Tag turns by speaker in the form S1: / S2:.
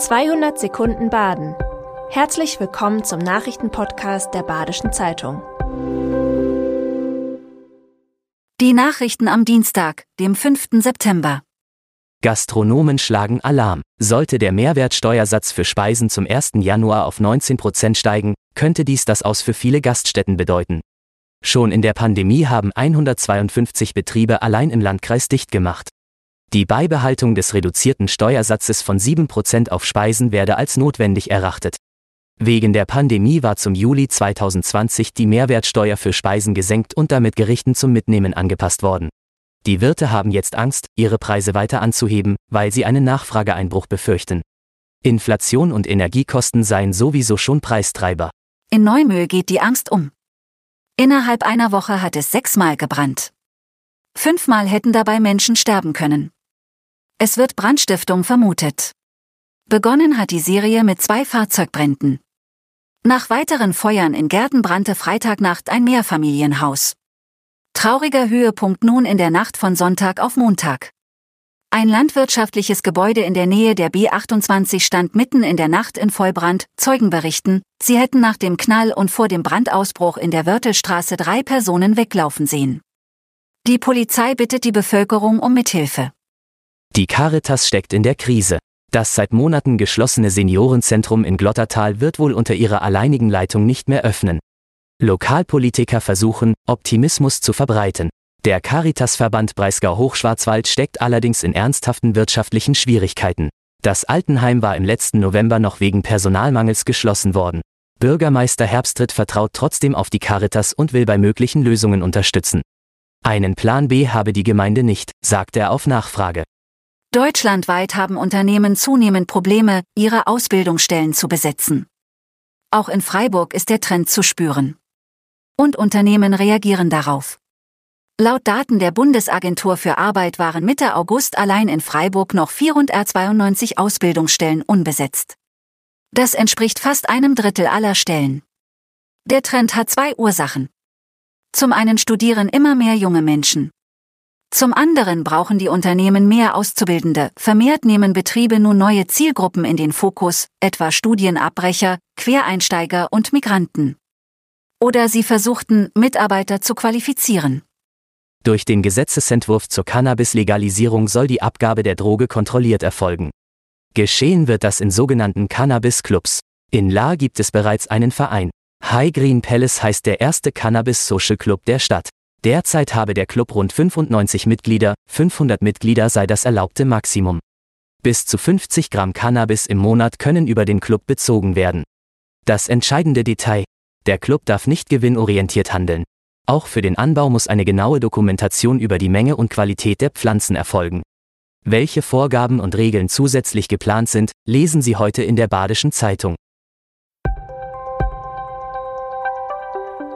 S1: 200 Sekunden Baden. Herzlich willkommen zum Nachrichtenpodcast der Badischen Zeitung.
S2: Die Nachrichten am Dienstag, dem 5. September.
S3: Gastronomen schlagen Alarm. Sollte der Mehrwertsteuersatz für Speisen zum 1. Januar auf 19 Prozent steigen, könnte dies das Aus für viele Gaststätten bedeuten. Schon in der Pandemie haben 152 Betriebe allein im Landkreis dicht gemacht. Die Beibehaltung des reduzierten Steuersatzes von 7% auf Speisen werde als notwendig erachtet. Wegen der Pandemie war zum Juli 2020 die Mehrwertsteuer für Speisen gesenkt und damit Gerichten zum Mitnehmen angepasst worden. Die Wirte haben jetzt Angst, ihre Preise weiter anzuheben, weil sie einen Nachfrageeinbruch befürchten. Inflation und Energiekosten seien sowieso schon Preistreiber.
S2: In Neumühl geht die Angst um. Innerhalb einer Woche hat es sechsmal gebrannt. Fünfmal hätten dabei Menschen sterben können. Es wird Brandstiftung vermutet. Begonnen hat die Serie mit zwei Fahrzeugbränden. Nach weiteren Feuern in Gärten brannte Freitagnacht ein Mehrfamilienhaus. Trauriger Höhepunkt nun in der Nacht von Sonntag auf Montag. Ein landwirtschaftliches Gebäude in der Nähe der B28 stand mitten in der Nacht in Vollbrand, Zeugen berichten, sie hätten nach dem Knall und vor dem Brandausbruch in der Wörtelstraße drei Personen weglaufen sehen. Die Polizei bittet die Bevölkerung um Mithilfe.
S3: Die Caritas steckt in der Krise. Das seit Monaten geschlossene Seniorenzentrum in Glottertal wird wohl unter ihrer alleinigen Leitung nicht mehr öffnen. Lokalpolitiker versuchen, Optimismus zu verbreiten. Der Caritasverband Breisgau Hochschwarzwald steckt allerdings in ernsthaften wirtschaftlichen Schwierigkeiten. Das Altenheim war im letzten November noch wegen Personalmangels geschlossen worden. Bürgermeister Herbstritt vertraut trotzdem auf die Caritas und will bei möglichen Lösungen unterstützen. Einen Plan B habe die Gemeinde nicht, sagt er auf Nachfrage.
S2: Deutschlandweit haben Unternehmen zunehmend Probleme, ihre Ausbildungsstellen zu besetzen. Auch in Freiburg ist der Trend zu spüren. Und Unternehmen reagieren darauf. Laut Daten der Bundesagentur für Arbeit waren Mitte August allein in Freiburg noch 492 Ausbildungsstellen unbesetzt. Das entspricht fast einem Drittel aller Stellen. Der Trend hat zwei Ursachen. Zum einen studieren immer mehr junge Menschen. Zum anderen brauchen die Unternehmen mehr Auszubildende, vermehrt nehmen Betriebe nun neue Zielgruppen in den Fokus, etwa Studienabbrecher, Quereinsteiger und Migranten. Oder sie versuchten, Mitarbeiter zu qualifizieren.
S3: Durch den Gesetzesentwurf zur Cannabis-Legalisierung soll die Abgabe der Droge kontrolliert erfolgen. Geschehen wird das in sogenannten Cannabis-Clubs. In La gibt es bereits einen Verein. High Green Palace heißt der erste Cannabis-Social Club der Stadt. Derzeit habe der Club rund 95 Mitglieder, 500 Mitglieder sei das erlaubte Maximum. Bis zu 50 Gramm Cannabis im Monat können über den Club bezogen werden. Das entscheidende Detail. Der Club darf nicht gewinnorientiert handeln. Auch für den Anbau muss eine genaue Dokumentation über die Menge und Qualität der Pflanzen erfolgen. Welche Vorgaben und Regeln zusätzlich geplant sind, lesen Sie heute in der Badischen Zeitung.